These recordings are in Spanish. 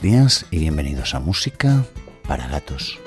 buenos días y bienvenidos a Música para Gatos.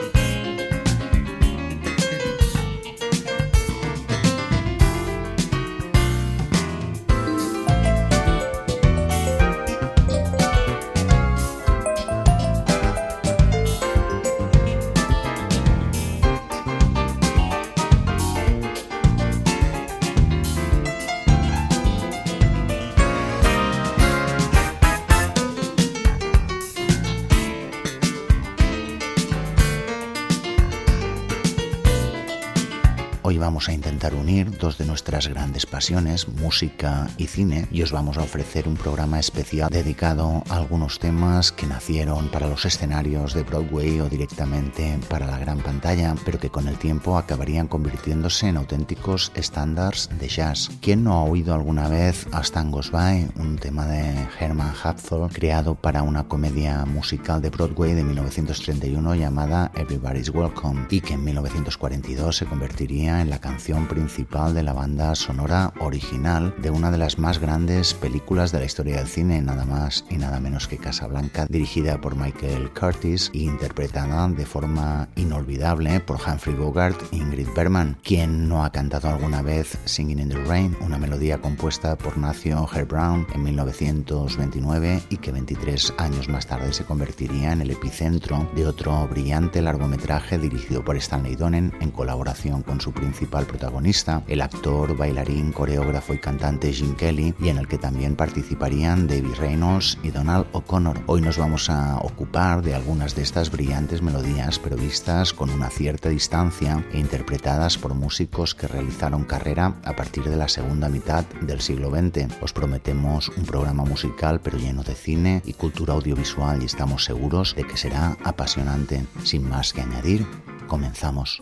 Unir dos de nuestras grandes pasiones, música y cine, y os vamos a ofrecer un programa especial dedicado a algunos temas que nacieron para los escenarios de Broadway o directamente para la gran pantalla, pero que con el tiempo acabarían convirtiéndose en auténticos estándares de jazz. ¿Quién no ha oído alguna vez A Stan Goes By, un tema de Herman Hapthor creado para una comedia musical de Broadway de 1931 llamada Everybody's Welcome y que en 1942 se convertiría en la canción principal de la banda sonora original de una de las más grandes películas de la historia del cine, nada más y nada menos que Casablanca, dirigida por Michael Curtis e interpretada de forma inolvidable por Humphrey Bogart e Ingrid Bergman. quien no ha cantado alguna vez Singing in the Rain, una melodía compuesta por Nacio Herb Brown en 1929 y que 23 años más tarde se convertiría en el epicentro de otro brillante largometraje dirigido por Stanley Donen en colaboración con su principal protagonista, el actor, bailarín, coreógrafo y cantante Jim Kelly, y en el que también participarían David Reynolds y Donald O'Connor. Hoy nos vamos a ocupar de algunas de estas brillantes melodías, pero vistas con una cierta distancia e interpretadas por músicos que realizaron carrera a partir de la segunda mitad del siglo XX. Os prometemos un programa musical, pero lleno de cine y cultura audiovisual, y estamos seguros de que será apasionante. Sin más que añadir, comenzamos.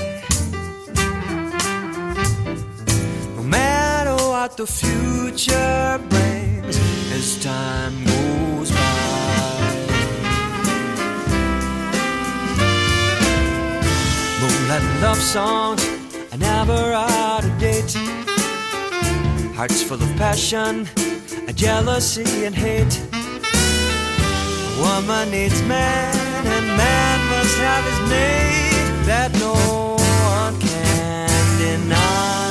What the future brings as time goes by. Moonlight love songs are never out of date. Hearts full of passion, jealousy and hate. A woman needs man, and man must have his mate that no one can deny.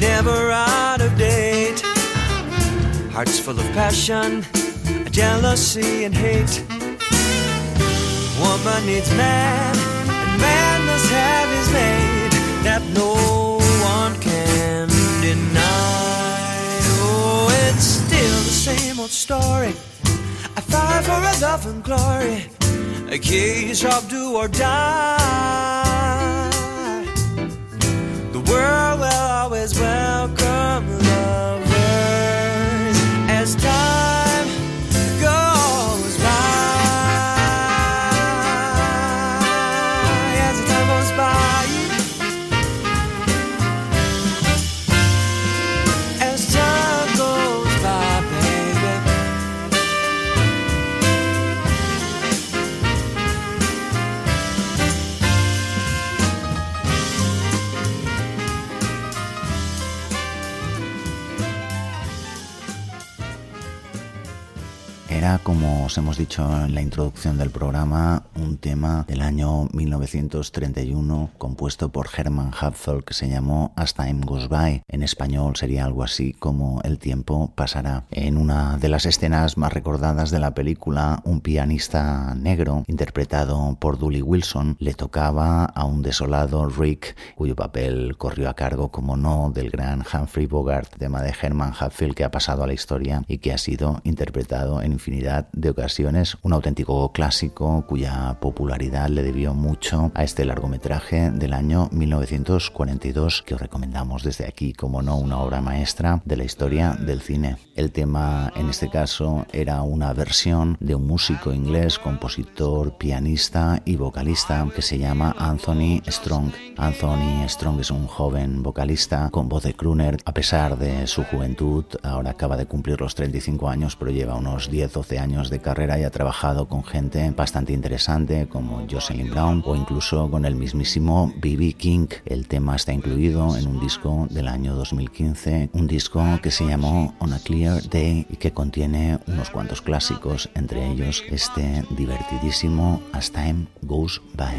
never out of date. Hearts full of passion, jealousy, and hate. Woman needs man, and man must have his mate that no one can deny. Oh, it's still the same old story. I fight for a love and glory, a case of do or die The world welcome os hemos dicho en la introducción del programa, un tema del año 1931 compuesto por Hermann Hapfel que se llamó As Time Goes By. En español sería algo así como El tiempo pasará. En una de las escenas más recordadas de la película, un pianista negro, interpretado por Dully Wilson, le tocaba a un desolado Rick, cuyo papel corrió a cargo, como no, del gran Humphrey Bogart, tema de Hermann Hapfel que ha pasado a la historia y que ha sido interpretado en infinidad de ocasiones, un auténtico clásico cuya popularidad le debió mucho a este largometraje del año 1942 que os recomendamos desde aquí como no una obra maestra de la historia del cine. El tema en este caso era una versión de un músico inglés, compositor, pianista y vocalista que se llama Anthony Strong. Anthony Strong es un joven vocalista con voz de crooner a pesar de su juventud, ahora acaba de cumplir los 35 años pero lleva unos 10-12 años de carrera y ha trabajado con gente bastante interesante como Jocelyn Brown o incluso con el mismísimo B.B. King. El tema está incluido en un disco del año 2015, un disco que se llamó On a Clear Day y que contiene unos cuantos clásicos, entre ellos este divertidísimo As Time Goes By.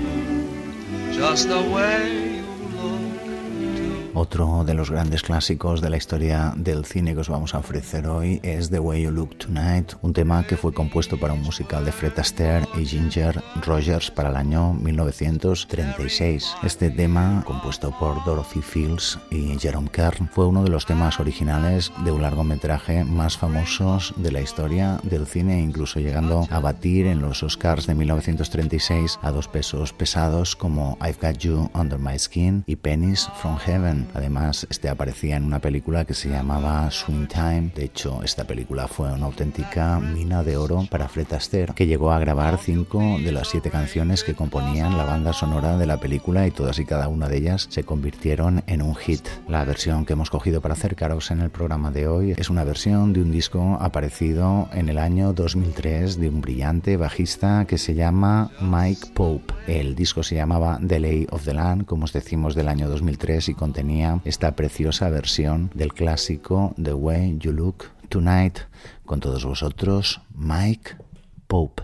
Otro de los grandes clásicos de la historia del cine que os vamos a ofrecer hoy es The Way You Look Tonight, un tema que fue compuesto para un musical de Fred Astaire y Ginger Rogers para el año 1936. Este tema, compuesto por Dorothy Fields y Jerome Kern, fue uno de los temas originales de un largometraje más famosos de la historia del cine, incluso llegando a batir en los Oscars de 1936 a dos pesos pesados como I've Got You Under My Skin y Pennies from Heaven. Además, este aparecía en una película que se llamaba Swing Time. De hecho, esta película fue una auténtica mina de oro para Fred Astaire, que llegó a grabar cinco de las siete canciones que componían la banda sonora de la película y todas y cada una de ellas se convirtieron en un hit. La versión que hemos cogido para acercaros en el programa de hoy es una versión de un disco aparecido en el año 2003 de un brillante bajista que se llama Mike Pope. El disco se llamaba The Lay of the Land, como os decimos, del año 2003 y contenía esta preciosa versión del clásico The Way You Look Tonight con todos vosotros, Mike Pope.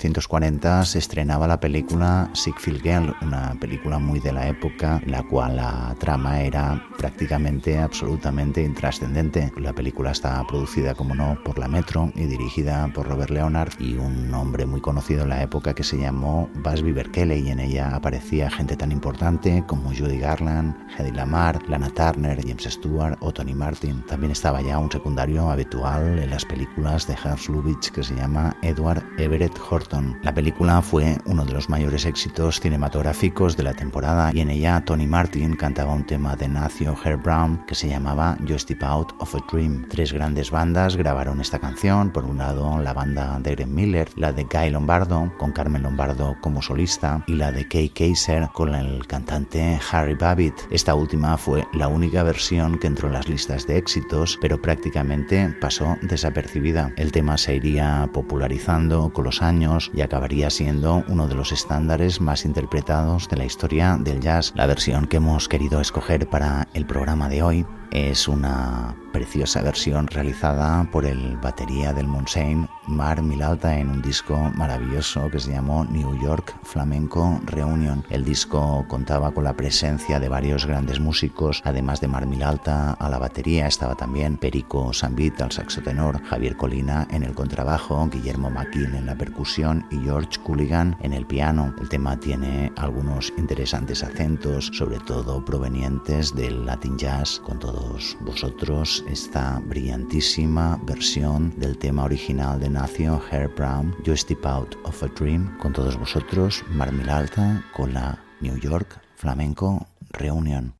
1940 se estrenaba la película Sickfield Girl, una película muy de la época en la cual la trama era prácticamente absolutamente intrascendente. La película está producida, como no, por la Metro y dirigida por Robert Leonard y un hombre muy conocido en la época que se llamó Busby Berkeley y en ella aparecía gente tan importante como Judy Garland, Hedy Lamar, Lana Turner, James Stewart o Tony Martin. También estaba ya un secundario habitual en las películas de Hans Lubitsch que se llama Edward Everett Horton. La película fue uno de los mayores éxitos cinematográficos de la temporada y en ella Tony Martin cantaba un tema de Nacio Herb Brown que se llamaba You Step Out of a Dream. Tres grandes bandas grabaron esta canción, por un lado la banda de Irene Miller, la de Guy Lombardo, con Carmen Lombardo como solista, y la de Kay Kaiser con el cantante Harry Babbitt. Esta última fue la única versión que entró en las listas de éxitos, pero prácticamente pasó desapercibida. El tema se iría popularizando con los años y acabaría siendo uno de los estándares más interpretados de la historia del jazz. La versión que hemos querido escoger para el programa de hoy es una preciosa versión realizada por el batería del Monsain, Mar Milalta, en un disco maravilloso que se llamó New York Flamenco Reunion. El disco contaba con la presencia de varios grandes músicos, además de Mar Milalta a la batería, estaba también Perico Sambit al saxo tenor, Javier Colina en el contrabajo, Guillermo Maquin en la percusión y George Culligan en el piano. El tema tiene algunos interesantes acentos, sobre todo provenientes del Latin Jazz, con todo vosotros esta brillantísima versión del tema original de Nacio Hair Brown, You Step Out of a Dream, con todos vosotros, Marmil Alta, con la New York Flamenco Reunion.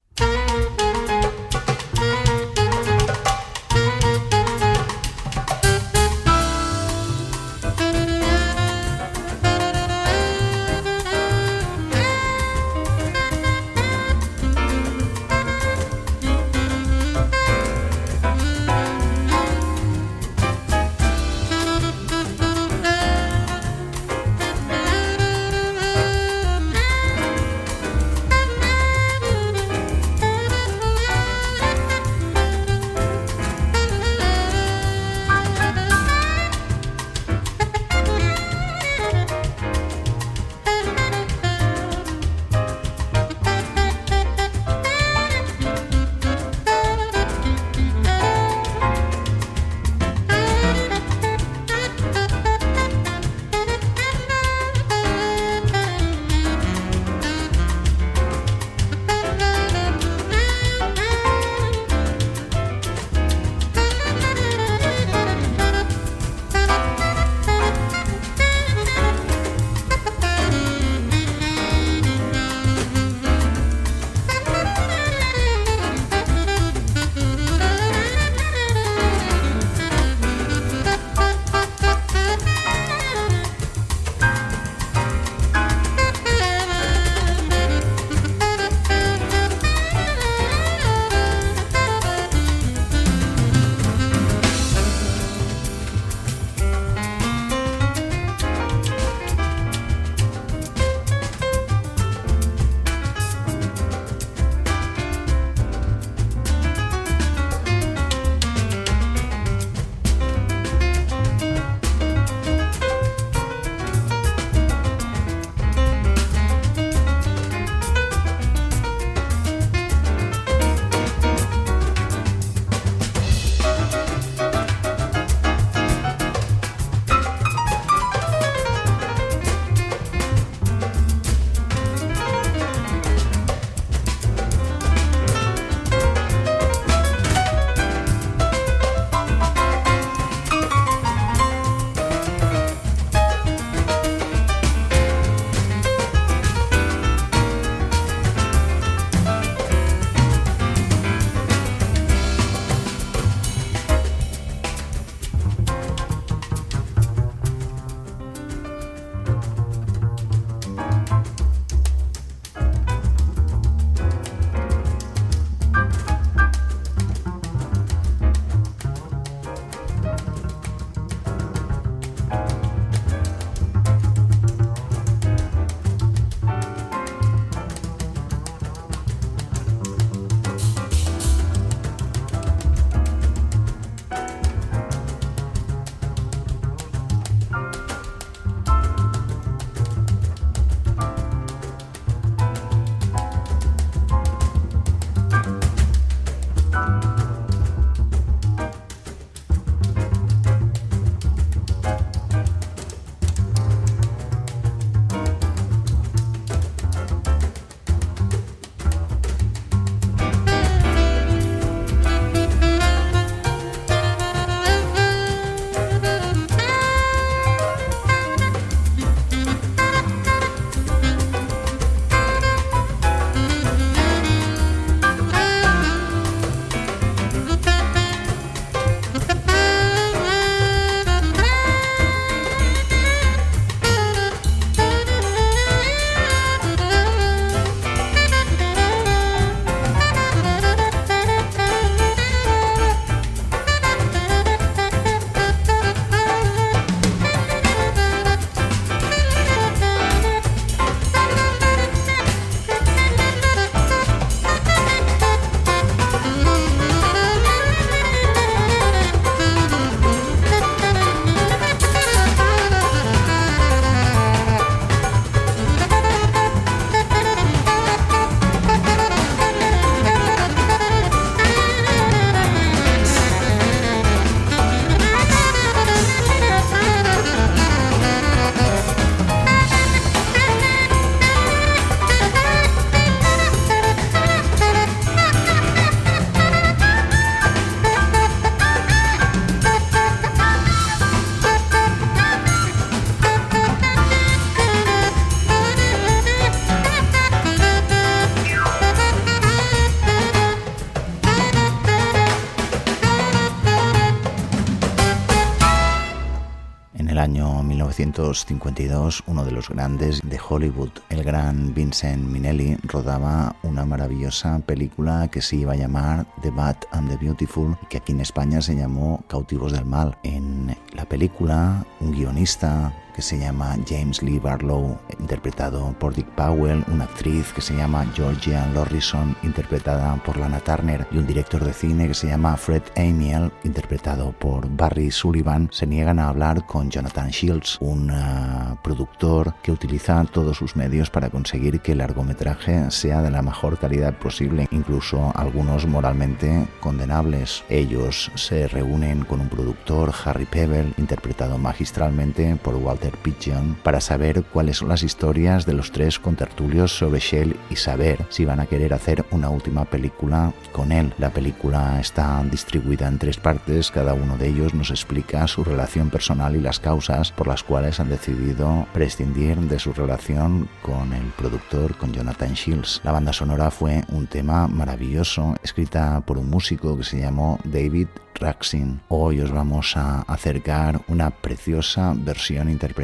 Año 1952, uno de los grandes de Hollywood, el gran Vincent Minnelli, rodaba una maravillosa película que se iba a llamar The Bad and the Beautiful, que aquí en España se llamó Cautivos del Mal. En la película, un guionista que se llama James Lee Barlow, interpretado por Dick Powell, una actriz que se llama Georgia Lorrison, interpretada por Lana Turner, y un director de cine que se llama Fred Amiel, interpretado por Barry Sullivan, se niegan a hablar con Jonathan Shields, un uh, productor que utiliza todos sus medios para conseguir que el largometraje sea de la mejor calidad posible, incluso algunos moralmente condenables. Ellos se reúnen con un productor, Harry Pebble, interpretado magistralmente por Walter Pigeon para saber cuáles son las historias de los tres contertulios sobre Shell y saber si van a querer hacer una última película con él. La película está distribuida en tres partes, cada uno de ellos nos explica su relación personal y las causas por las cuales han decidido prescindir de su relación con el productor, con Jonathan Shields. La banda sonora fue un tema maravilloso, escrita por un músico que se llamó David Raxin. Hoy os vamos a acercar una preciosa versión interpretada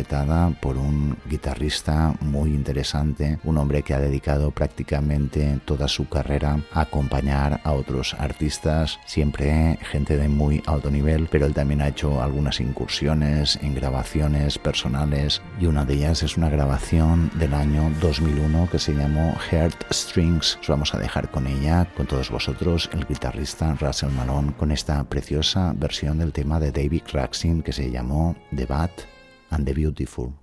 por un guitarrista muy interesante, un hombre que ha dedicado prácticamente toda su carrera a acompañar a otros artistas, siempre gente de muy alto nivel, pero él también ha hecho algunas incursiones en grabaciones personales y una de ellas es una grabación del año 2001 que se llamó Heart Strings. Os vamos a dejar con ella, con todos vosotros, el guitarrista Russell Malone, con esta preciosa versión del tema de David Raxin que se llamó The Bad and the Beautiful.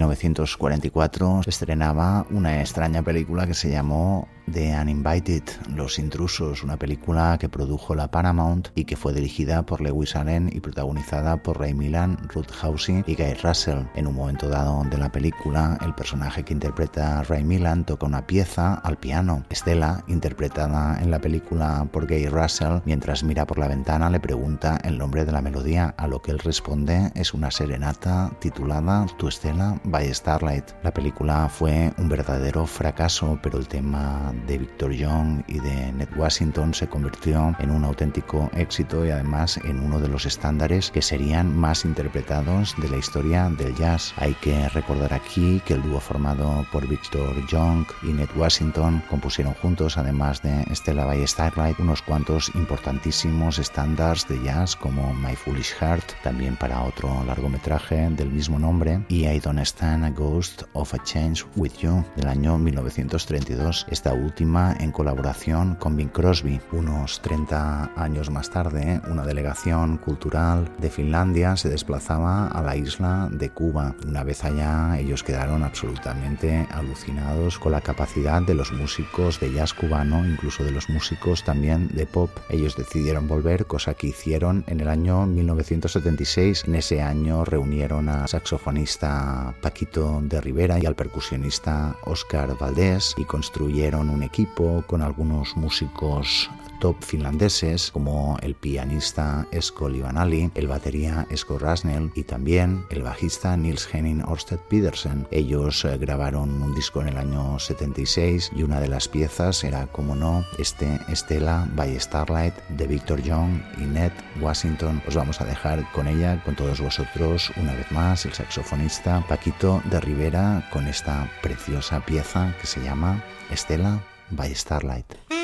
1944 se estrenaba una extraña película que se llamó The Uninvited, Los Intrusos, una película que produjo la Paramount y que fue dirigida por Lewis Allen y protagonizada por Ray Milland, Ruth Housey y Guy Russell. En un momento dado de la película, el personaje que interpreta Ray Milland toca una pieza al piano. Stella, interpretada en la película por Guy Russell, mientras mira por la ventana le pregunta el nombre de la melodía, a lo que él responde es una serenata titulada Tu Stella by Starlight. La película fue un verdadero fracaso, pero el tema de Victor Young y de Ned Washington se convirtió en un auténtico éxito y además en uno de los estándares que serían más interpretados de la historia del jazz. Hay que recordar aquí que el dúo formado por Victor Young y Ned Washington compusieron juntos, además de Stella by Starlight, unos cuantos importantísimos estándares de jazz como My Foolish Heart, también para otro largometraje del mismo nombre, y I Don't Stand a Ghost of a Change with You del año 1932. Esta última en colaboración con Bing Crosby. Unos 30 años más tarde, una delegación cultural de Finlandia se desplazaba a la isla de Cuba. Una vez allá, ellos quedaron absolutamente alucinados con la capacidad de los músicos de jazz cubano, incluso de los músicos también de pop. Ellos decidieron volver, cosa que hicieron en el año 1976. En ese año reunieron al saxofonista Paquito de Rivera y al percusionista Oscar Valdés y construyeron un equipo con algunos músicos top finlandeses como el pianista Esko Livanali, el batería Esko Rasnel y también el bajista Nils Henning Orsted Pedersen. Ellos eh, grabaron un disco en el año 76 y una de las piezas era, como no, este Estela by Starlight de Victor Young y Ned Washington. Os vamos a dejar con ella, con todos vosotros, una vez más, el saxofonista Paquito de Rivera con esta preciosa pieza que se llama Estela by Starlight.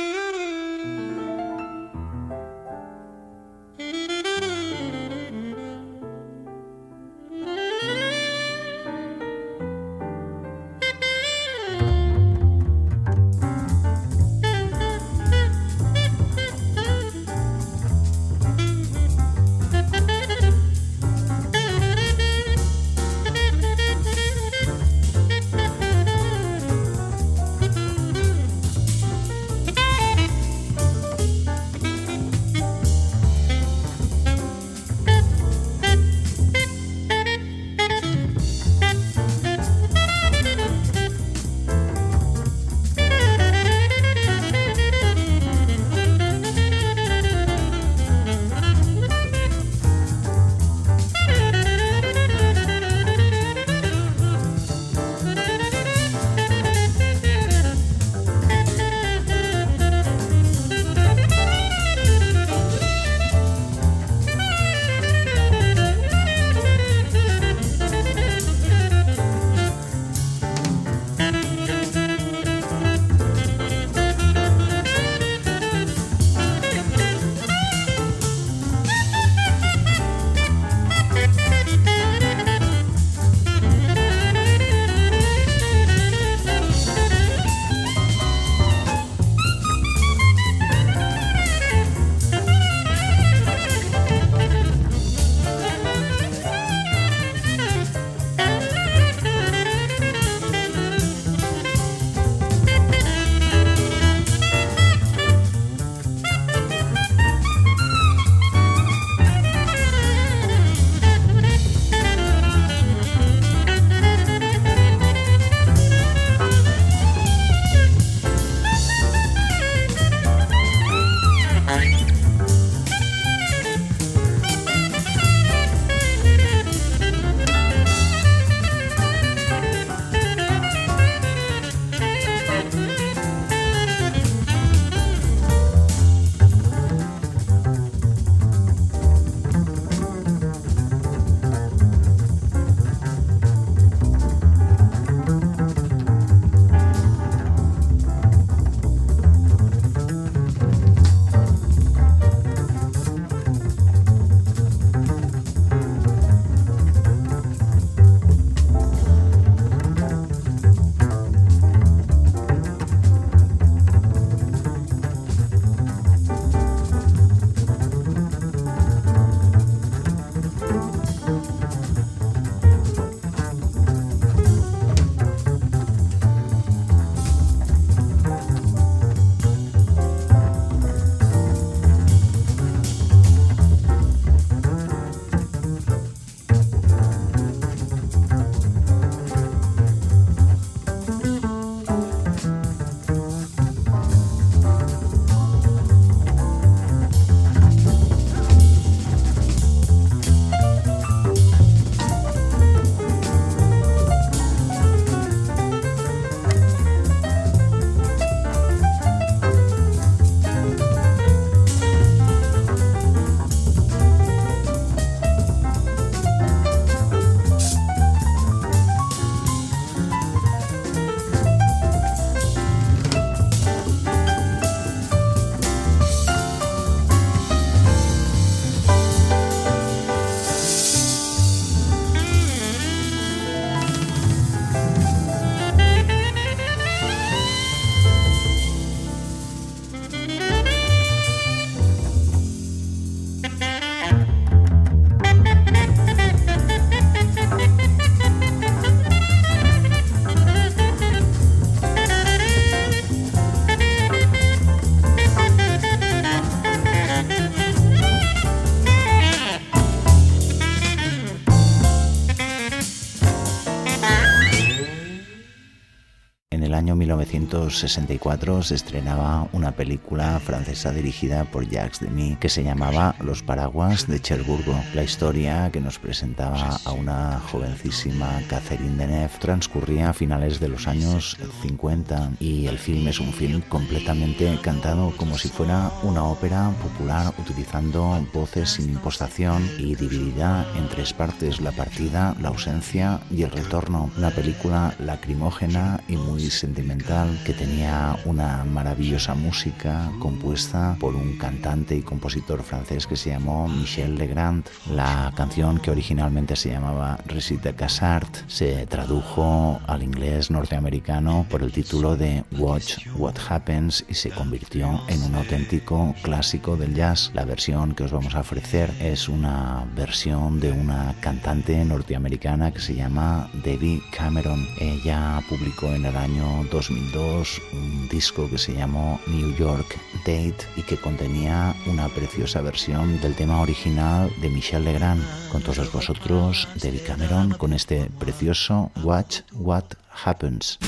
1964 se estrenaba una película francesa dirigida por Jacques Demy que se llamaba Los paraguas de Cherburgo. La historia que nos presentaba a una jovencísima Catherine Deneuve transcurría a finales de los años 50 y el film es un film completamente cantado como si fuera una ópera popular utilizando voces sin impostación y dividida en tres partes, la partida, la ausencia y el retorno. Una película lacrimógena y muy sentimental que tenía una maravillosa música compuesta por un cantante y compositor francés que se llamó Michel Legrand. La canción que originalmente se llamaba Recite Casart se tradujo al inglés norteamericano por el título de Watch What Happens y se convirtió en un auténtico clásico del jazz. La versión que os vamos a ofrecer es una versión de una cantante norteamericana que se llama Debbie Cameron. Ella publicó en el año 2002 un disco que se llamó New York Date y que contenía una preciosa versión del tema original de Michel Legrand. Con todos vosotros, Debbie Cameron, con este precioso Watch What Happens.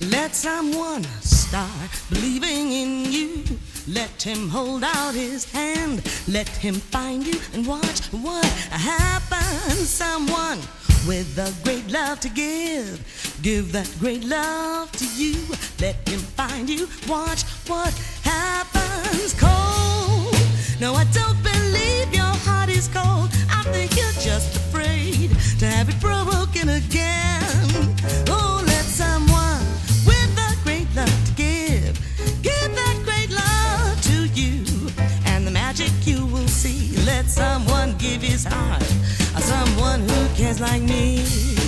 Let someone start believing in you. Let him hold out his hand. Let him find you and watch what happens. Someone with a great love to give. Give that great love to you. Let him find you. Watch what happens. Cold. No, I don't believe your heart is cold. I think you're just afraid to have it broken again. Let someone give his heart. Someone who cares like me.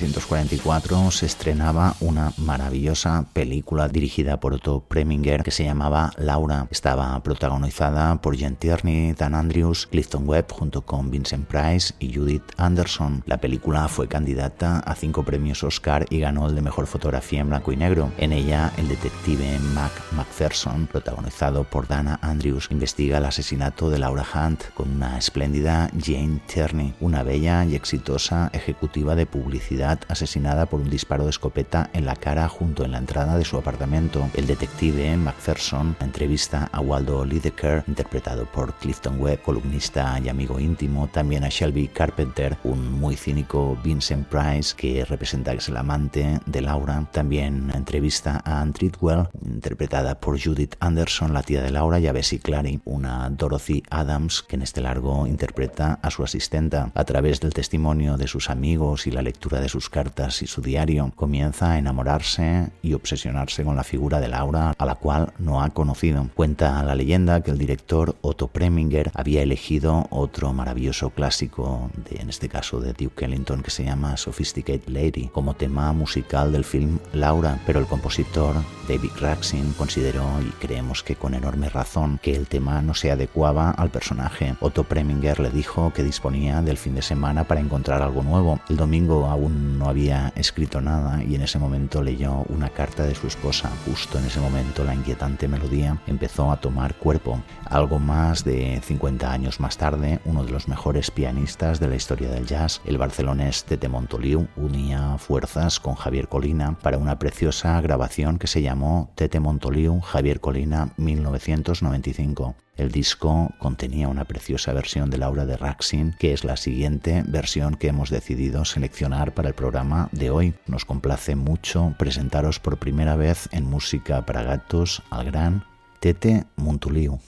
1944 se estrenaba una maravillosa película dirigida por Otto Preminger que se llamaba Laura. Estaba protagonizada por Jen Tierney, Dan Andrews, Clifton Webb junto con Vincent Price y Judith Anderson. La película fue candidata a cinco premios Oscar y ganó el de mejor fotografía en blanco y negro. En ella, el detective Mac McPherson, protagonizado por Dana Andrews, investiga el asesinato de Laura Hunt con una espléndida Jane Tierney, una bella y exitosa ejecutiva de publicidad asesinada por un disparo de escopeta en la cara junto en la entrada de su apartamento. El detective McPherson entrevista a Waldo Lideker, interpretado por Clifton Webb, columnista y amigo íntimo, también a Shelby Carpenter, un muy cínico Vincent Price que representa que es el amante de Laura. También entrevista a Ann Treadwell, interpretada por Judith Anderson, la tía de Laura, y a Bessie Clary, una Dorothy Adams que en este largo interpreta a su asistenta. A través del testimonio de sus amigos y la lectura de sus cartas y su diario, comienza a enamorarse y obsesionarse con la figura de Laura, a la cual no ha conocido. Cuenta la leyenda que el director Otto Preminger había elegido otro maravilloso clásico, de, en este caso de Duke Ellington, que se llama Sophisticated Lady, como tema musical del film Laura, pero el compositor David Raxin consideró, y creemos que con enorme razón, que el tema no se adecuaba al personaje. Otto Preminger le dijo que disponía del fin de semana para encontrar algo nuevo. El domingo aún no había escrito nada y en ese momento leyó una carta de su esposa. Justo en ese momento la inquietante melodía empezó a tomar cuerpo. Algo más de 50 años más tarde, uno de los mejores pianistas de la historia del jazz, el barcelonés Tete Montoliu, unía fuerzas con Javier Colina para una preciosa grabación que se llamó Tete Montoliu Javier Colina 1995. El disco contenía una preciosa versión de la obra de Raxin, que es la siguiente versión que hemos decidido seleccionar para el programa de hoy. Nos complace mucho presentaros por primera vez en Música para Gatos al gran Tete Montuliu.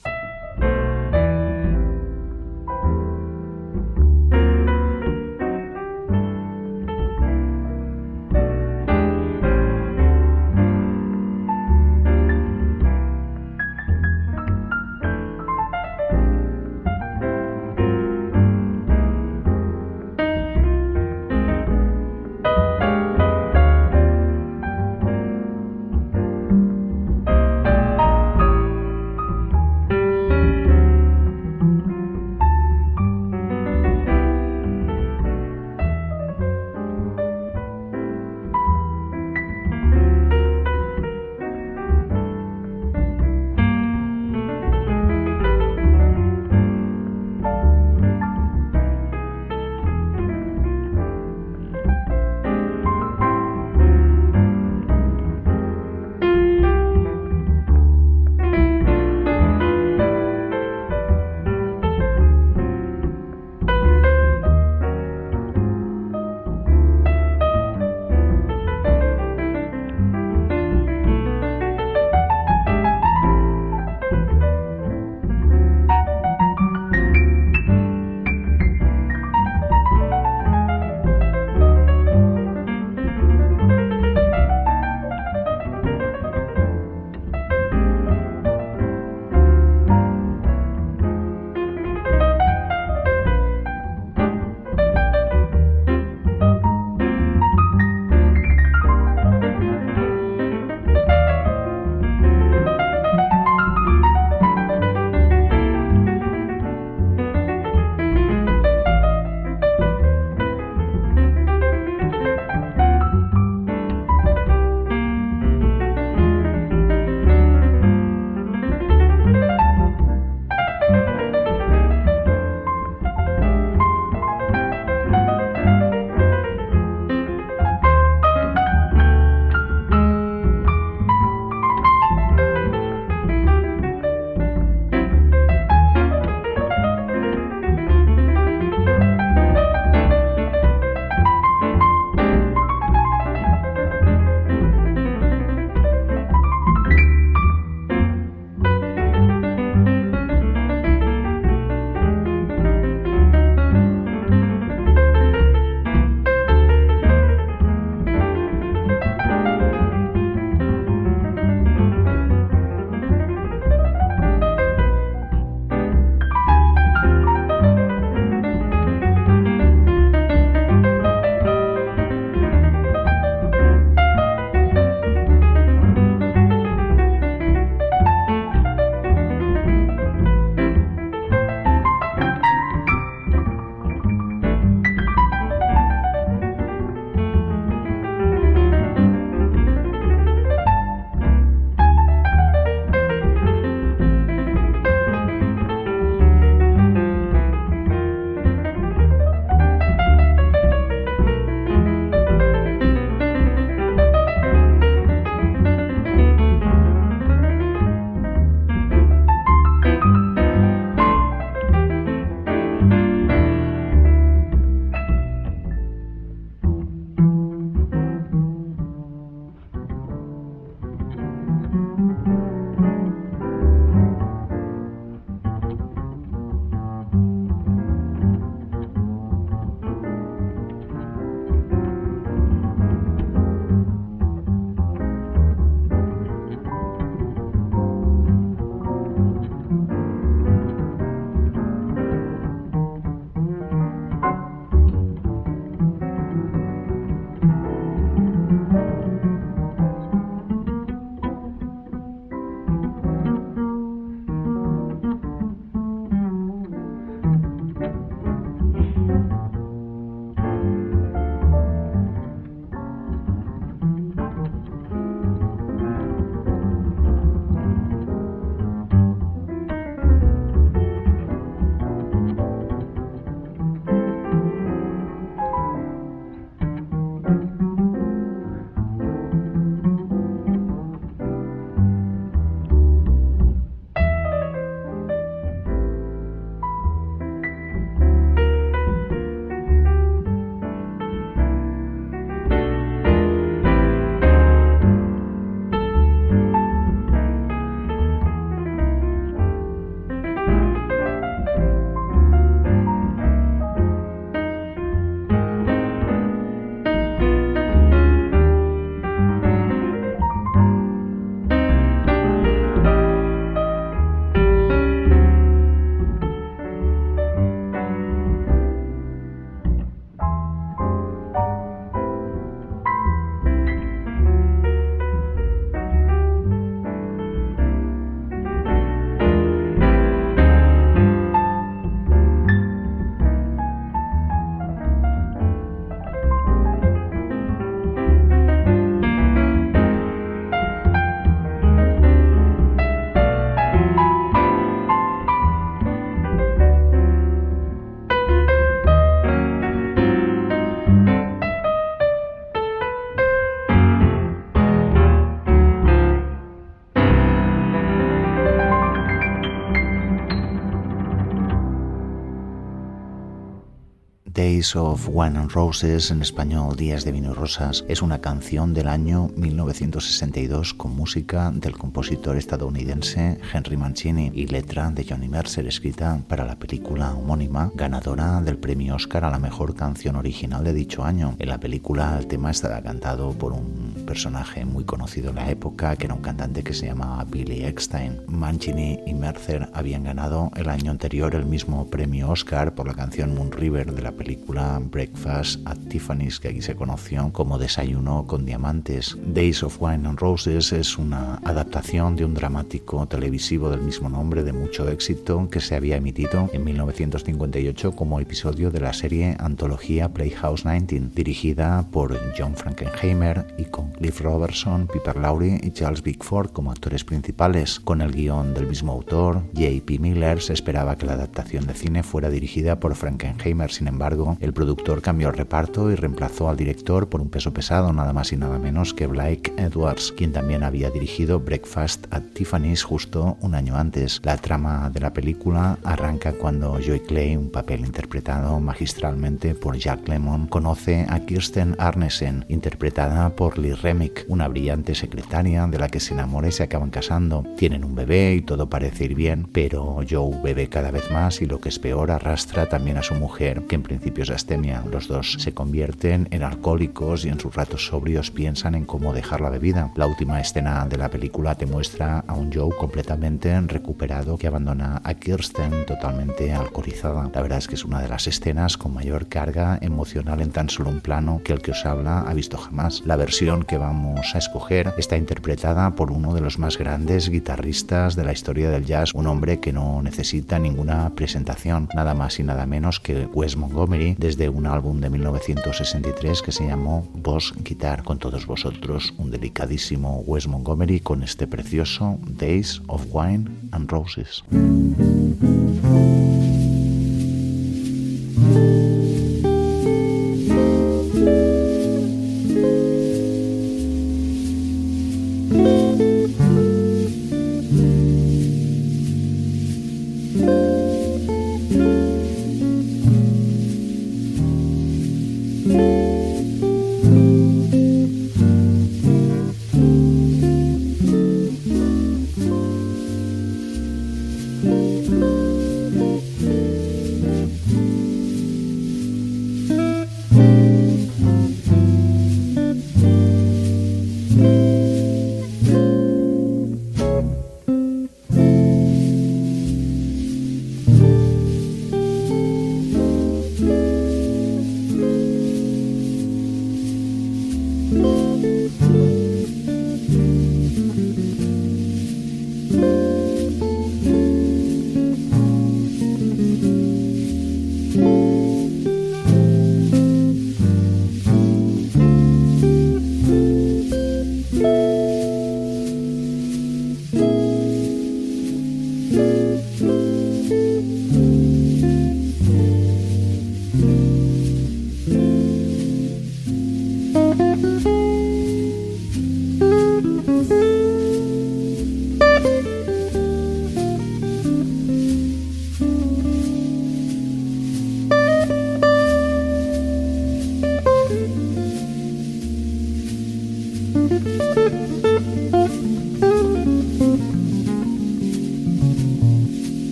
Days of Wine and Roses, en español Días de Vino y Rosas, es una canción del año 1962 con música del compositor estadounidense Henry Mancini y letra de Johnny Mercer, escrita para la película homónima, ganadora del premio Oscar a la mejor canción original de dicho año. En la película el tema estaba cantado por un personaje muy conocido en la época, que era un cantante que se llamaba Billy Eckstein. Mancini y Mercer habían ganado el año anterior el mismo premio Oscar por la canción Moon River de la película Breakfast at Tiffany's, que aquí se conoció como Desayuno con Diamantes. Days of Wine and Roses es una adaptación de un dramático televisivo del mismo nombre de mucho éxito que se había emitido en 1958 como episodio de la serie antología Playhouse 19, dirigida por John Frankenheimer y con Cliff Robertson, Piper Laurie y Charles Bickford como actores principales. Con el guion del mismo autor, J.P. Miller, se esperaba que la adaptación de cine fuera dirigida por Frankenheimer. Sin embargo, el productor cambió el reparto y reemplazó al director por un peso pesado, nada más y nada menos que Blake Edwards, quien también había dirigido Breakfast at Tiffany's justo un año antes. La trama de la película arranca cuando Joy Clay, un papel interpretado magistralmente por Jack Lemmon, conoce a Kirsten Arnesen, interpretada por Lee Remick, una brillante secretaria de la que se enamora y se acaban casando. Tienen un bebé y todo parece ir bien, pero Joe bebe cada vez más y lo que es peor arrastra también a su mujer, que en principio es astemia. Los dos se convierten en alcohólicos y en sus ratos sobrios piensan en cómo dejar la bebida. La última escena de la película te muestra a un Joe completamente recuperado que abandona a Kirsten totalmente alcoholizada. La verdad es que es una de las escenas con mayor carga emocional en tan solo un plano que el que os habla ha visto jamás. La versión que vamos a escoger está interpretada por uno de los más grandes guitarristas de la historia del jazz, un hombre que no necesita ninguna presentación, nada más y nada menos que Wes Montgomery, desde un álbum de 1963 que se llamó Boss Guitar. Con todos vosotros, un delicadísimo Wes Montgomery con este precioso Days of Wine and Roses.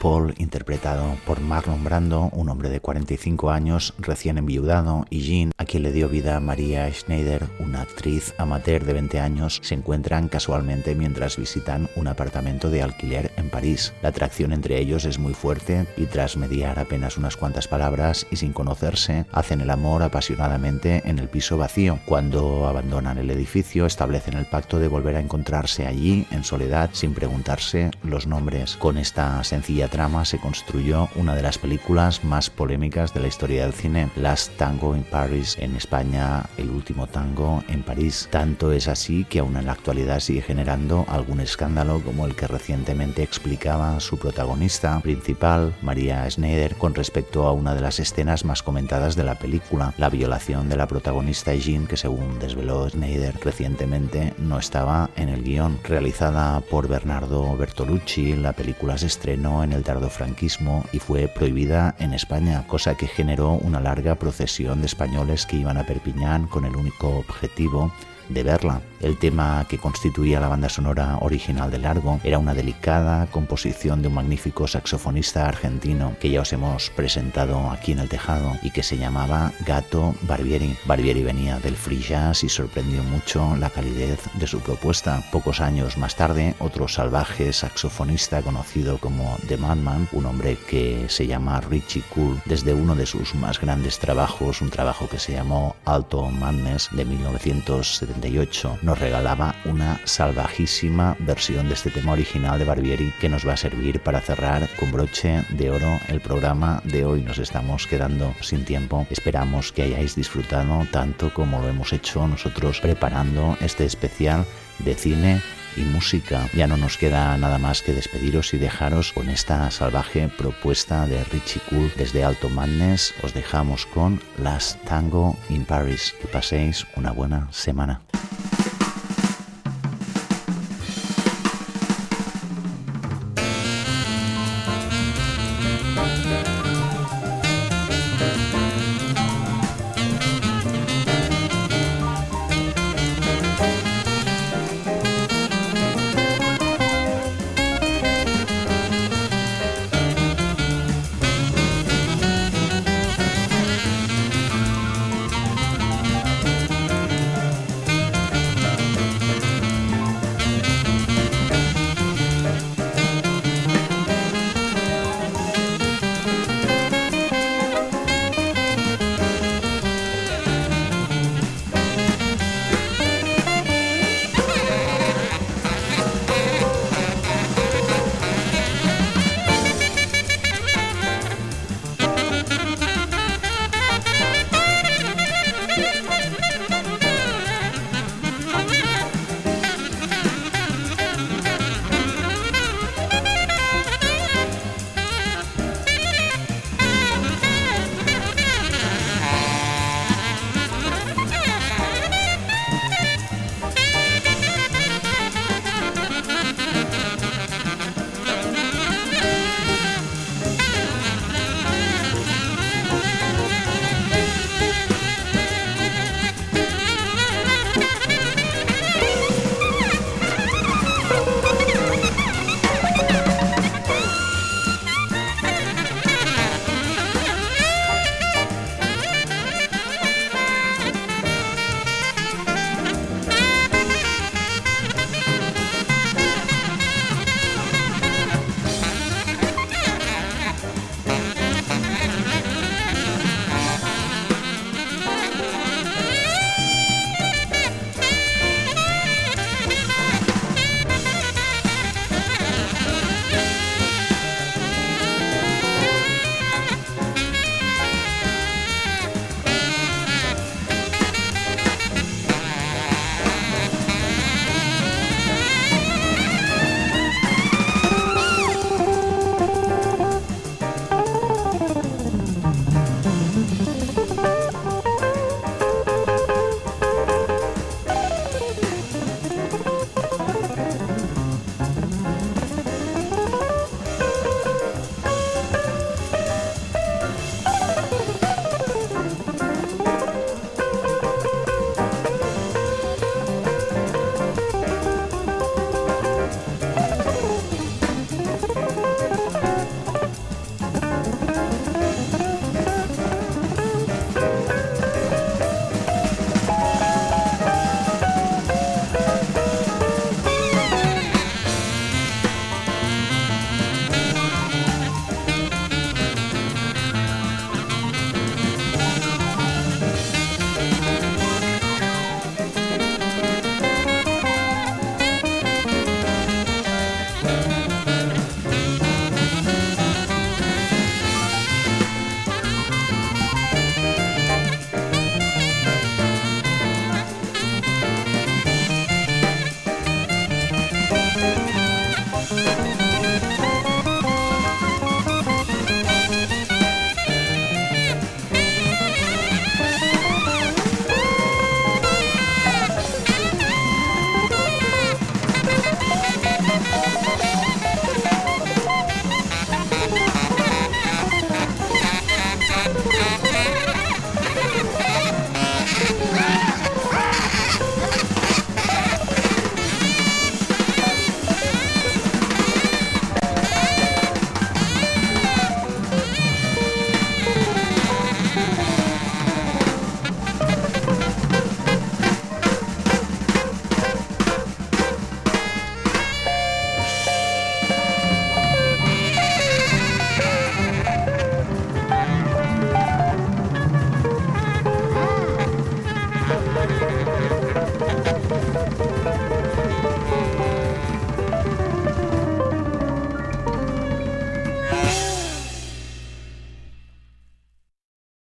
Paul, interpretado por Marlon Brando, un hombre de 45 años, recién enviudado, y Jean, a quien le dio vida María Schneider, una actriz amateur de 20 años, se encuentran casualmente mientras visitan un apartamento de alquiler en París. La atracción entre ellos es muy fuerte y tras mediar apenas unas cuantas palabras y sin conocerse, hacen el amor apasionadamente en el piso vacío. Cuando abandonan el edificio, establecen el pacto de volver a encontrarse allí en soledad sin preguntarse los nombres. Con esta sencilla trama se construyó una de las películas más polémicas de la historia del cine, Last Tango in Paris, en España El último tango en París. Tanto es así que aún en la actualidad sigue generando algún escándalo como el que recientemente explicaba su protagonista principal, María Schneider, con respecto a una de las escenas más comentadas de la película, la violación de la protagonista Jean, que según desveló Schneider recientemente no estaba en el guion. Realizada por Bernardo Bertolucci, la película se estrenó en el tardofranquismo y fue prohibida en España, cosa que generó una larga procesión de españoles que iban a Perpiñán con el único objetivo de verla. El tema que constituía la banda sonora original de Largo era una delicada composición de un magnífico saxofonista argentino que ya os hemos presentado aquí en el tejado y que se llamaba Gato Barbieri. Barbieri venía del free jazz y sorprendió mucho la calidez de su propuesta. Pocos años más tarde, otro salvaje saxofonista conocido como The Madman, un hombre que se llama Richie Cool, desde uno de sus más grandes trabajos, un trabajo que se llamó Alto Madness de 1978, nos regalaba una salvajísima versión de este tema original de Barbieri que nos va a servir para cerrar con broche de oro el programa de hoy. Nos estamos quedando sin tiempo. Esperamos que hayáis disfrutado tanto como lo hemos hecho nosotros preparando este especial de cine y música. Ya no nos queda nada más que despediros y dejaros con esta salvaje propuesta de Richie Cool desde Alto Madness. Os dejamos con Last Tango in Paris. Que paséis una buena semana.